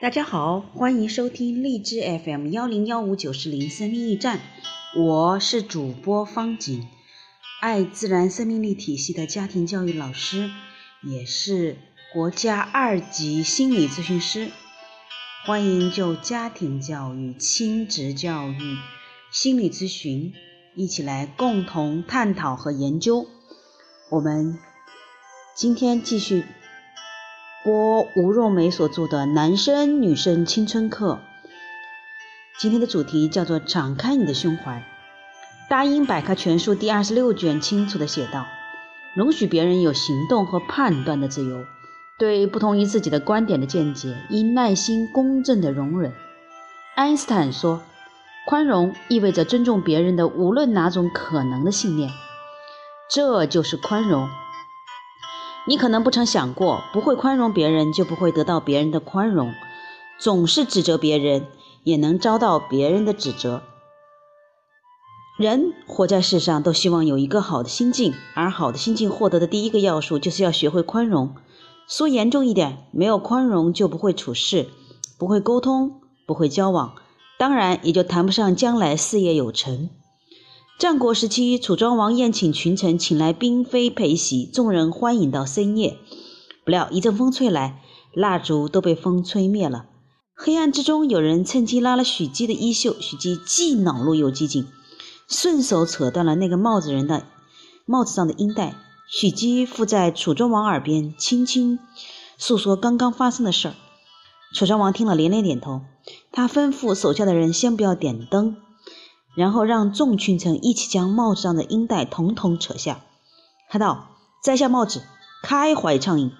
大家好，欢迎收听荔枝 FM 幺零幺五九四零生命驿站，我是主播方景，爱自然生命力体系的家庭教育老师，也是国家二级心理咨询师，欢迎就家庭教育、亲子教育、心理咨询一起来共同探讨和研究。我们今天继续。播吴若梅所著的《男生女生青春课》，今天的主题叫做“敞开你的胸怀”。《大英百科全书》第二十六卷清楚地写道：“容许别人有行动和判断的自由，对不同于自己的观点的见解，应耐心公正地容忍。”爱因斯坦说：“宽容意味着尊重别人的无论哪种可能的信念，这就是宽容。”你可能不曾想过，不会宽容别人，就不会得到别人的宽容；总是指责别人，也能遭到别人的指责。人活在世上，都希望有一个好的心境，而好的心境获得的第一个要素，就是要学会宽容。说严重一点，没有宽容，就不会处事，不会沟通，不会交往，当然也就谈不上将来事业有成。战国时期，楚庄王宴请群臣，请来嫔妃陪席，众人欢饮到深夜。不料一阵风吹来，蜡烛都被风吹灭了。黑暗之中，有人趁机拉了许姬的衣袖，许姬既恼怒又激进，顺手扯断了那个帽子人的帽子上的缨带。许姬附在楚庄王耳边，轻轻诉说刚刚发生的事儿。楚庄王听了连连点头，他吩咐手下的人先不要点灯。然后让众群臣一起将帽子上的缨带统统扯下。他道：“摘下帽子，开怀畅饮。”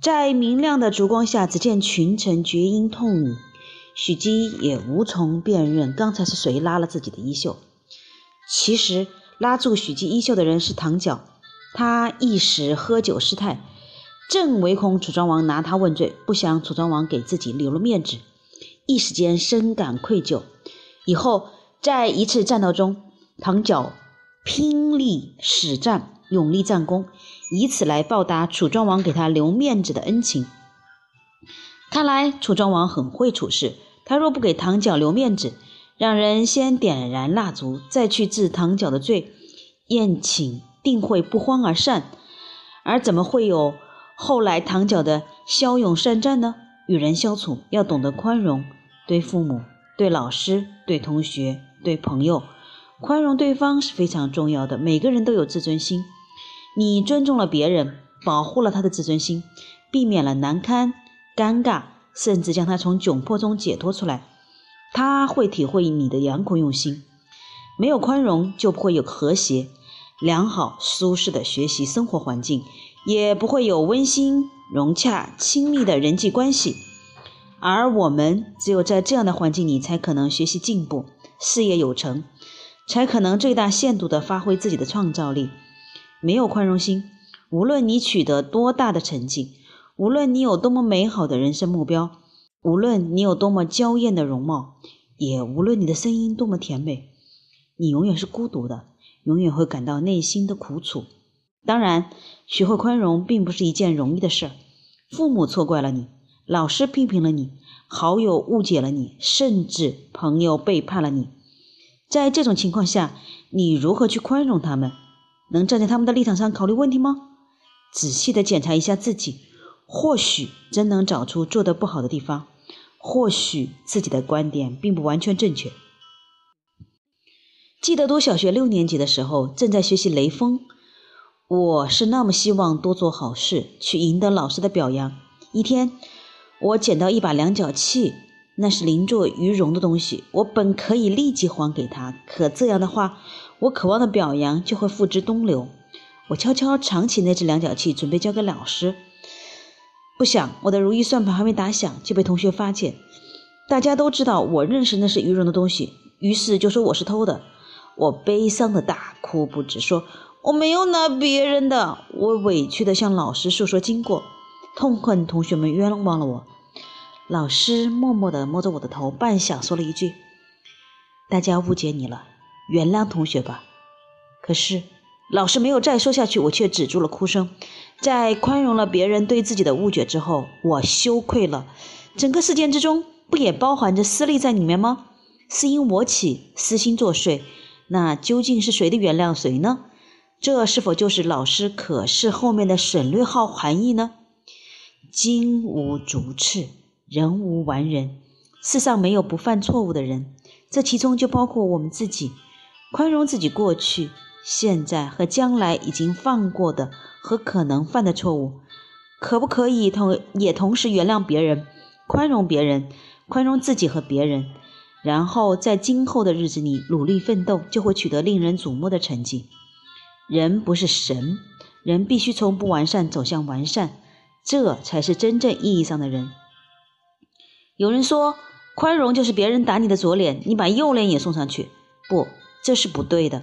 在明亮的烛光下，只见群臣绝音痛饮。许姬也无从辨认刚才是谁拉了自己的衣袖。其实拉住许姬衣袖的人是唐角，他一时喝酒失态，正唯恐楚庄王拿他问罪，不想楚庄王给自己留了面子，一时间深感愧疚。以后。在一次战斗中，唐角拼力使战，勇立战功，以此来报答楚庄王给他留面子的恩情。看来楚庄王很会处事，他若不给唐角留面子，让人先点燃蜡烛，再去治唐角的罪，宴请定会不欢而散。而怎么会有后来唐角的骁勇善战呢？与人相处要懂得宽容，对父母、对老师、对同学。对朋友宽容对方是非常重要的。每个人都有自尊心，你尊重了别人，保护了他的自尊心，避免了难堪、尴尬，甚至将他从窘迫中解脱出来，他会体会你的良苦用心。没有宽容，就不会有和谐、良好、舒适的学习生活环境，也不会有温馨、融洽、亲密的人际关系。而我们只有在这样的环境里，才可能学习进步。事业有成，才可能最大限度地发挥自己的创造力。没有宽容心，无论你取得多大的成绩，无论你有多么美好的人生目标，无论你有多么娇艳的容貌，也无论你的声音多么甜美，你永远是孤独的，永远会感到内心的苦楚。当然，学会宽容并不是一件容易的事儿。父母错怪了你，老师批评了你。好友误解了你，甚至朋友背叛了你，在这种情况下，你如何去宽容他们？能站在他们的立场上考虑问题吗？仔细的检查一下自己，或许真能找出做得不好的地方，或许自己的观点并不完全正确。记得读小学六年级的时候，正在学习雷锋，我是那么希望多做好事，去赢得老师的表扬。一天。我捡到一把量角器，那是邻座于荣的东西。我本可以立即还给他，可这样的话，我渴望的表扬就会付之东流。我悄悄藏起那只量角器，准备交给老师。不想我的如意算盘还没打响，就被同学发现。大家都知道我认识那是于荣的东西，于是就说我是偷的。我悲伤的大哭不止，说我没有拿别人的。我委屈的向老师诉说经过。痛恨同学们冤枉了我，老师默默地摸着我的头，半晌说了一句：“大家误解你了，原谅同学吧。”可是老师没有再说下去，我却止住了哭声。在宽容了别人对自己的误解之后，我羞愧了，整个事件之中不也包含着私利在里面吗？私因我起，私心作祟，那究竟是谁的原谅谁呢？这是否就是老师可是后面的省略号含义呢？金无足赤，人无完人，世上没有不犯错误的人，这其中就包括我们自己。宽容自己过去、现在和将来已经犯过的和可能犯的错误，可不可以同也同时原谅别人、宽容别人、宽容自己和别人？然后在今后的日子里努力奋斗，就会取得令人瞩目的成绩。人不是神，人必须从不完善走向完善，这才是真正意义上的人。有人说，宽容就是别人打你的左脸，你把右脸也送上去。不，这是不对的。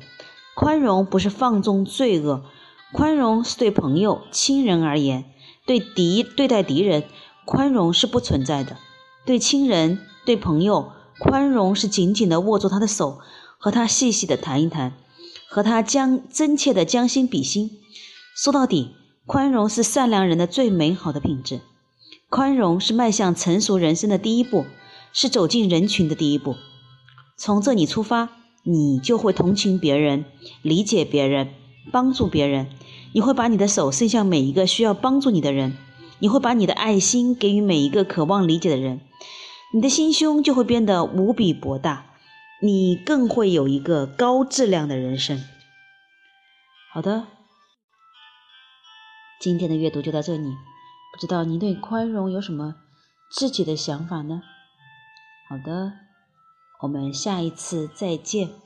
宽容不是放纵罪恶，宽容是对朋友、亲人而言；对敌对待敌人，宽容是不存在的。对亲人、对朋友，宽容是紧紧地握住他的手，和他细细地谈一谈。和他将真切的将心比心，说到底，宽容是善良人的最美好的品质。宽容是迈向成熟人生的第一步，是走进人群的第一步。从这里出发，你就会同情别人，理解别人，帮助别人。你会把你的手伸向每一个需要帮助你的人，你会把你的爱心给予每一个渴望理解的人。你的心胸就会变得无比博大。你更会有一个高质量的人生。好的，今天的阅读就到这里。不知道您对宽容有什么自己的想法呢？好的，我们下一次再见。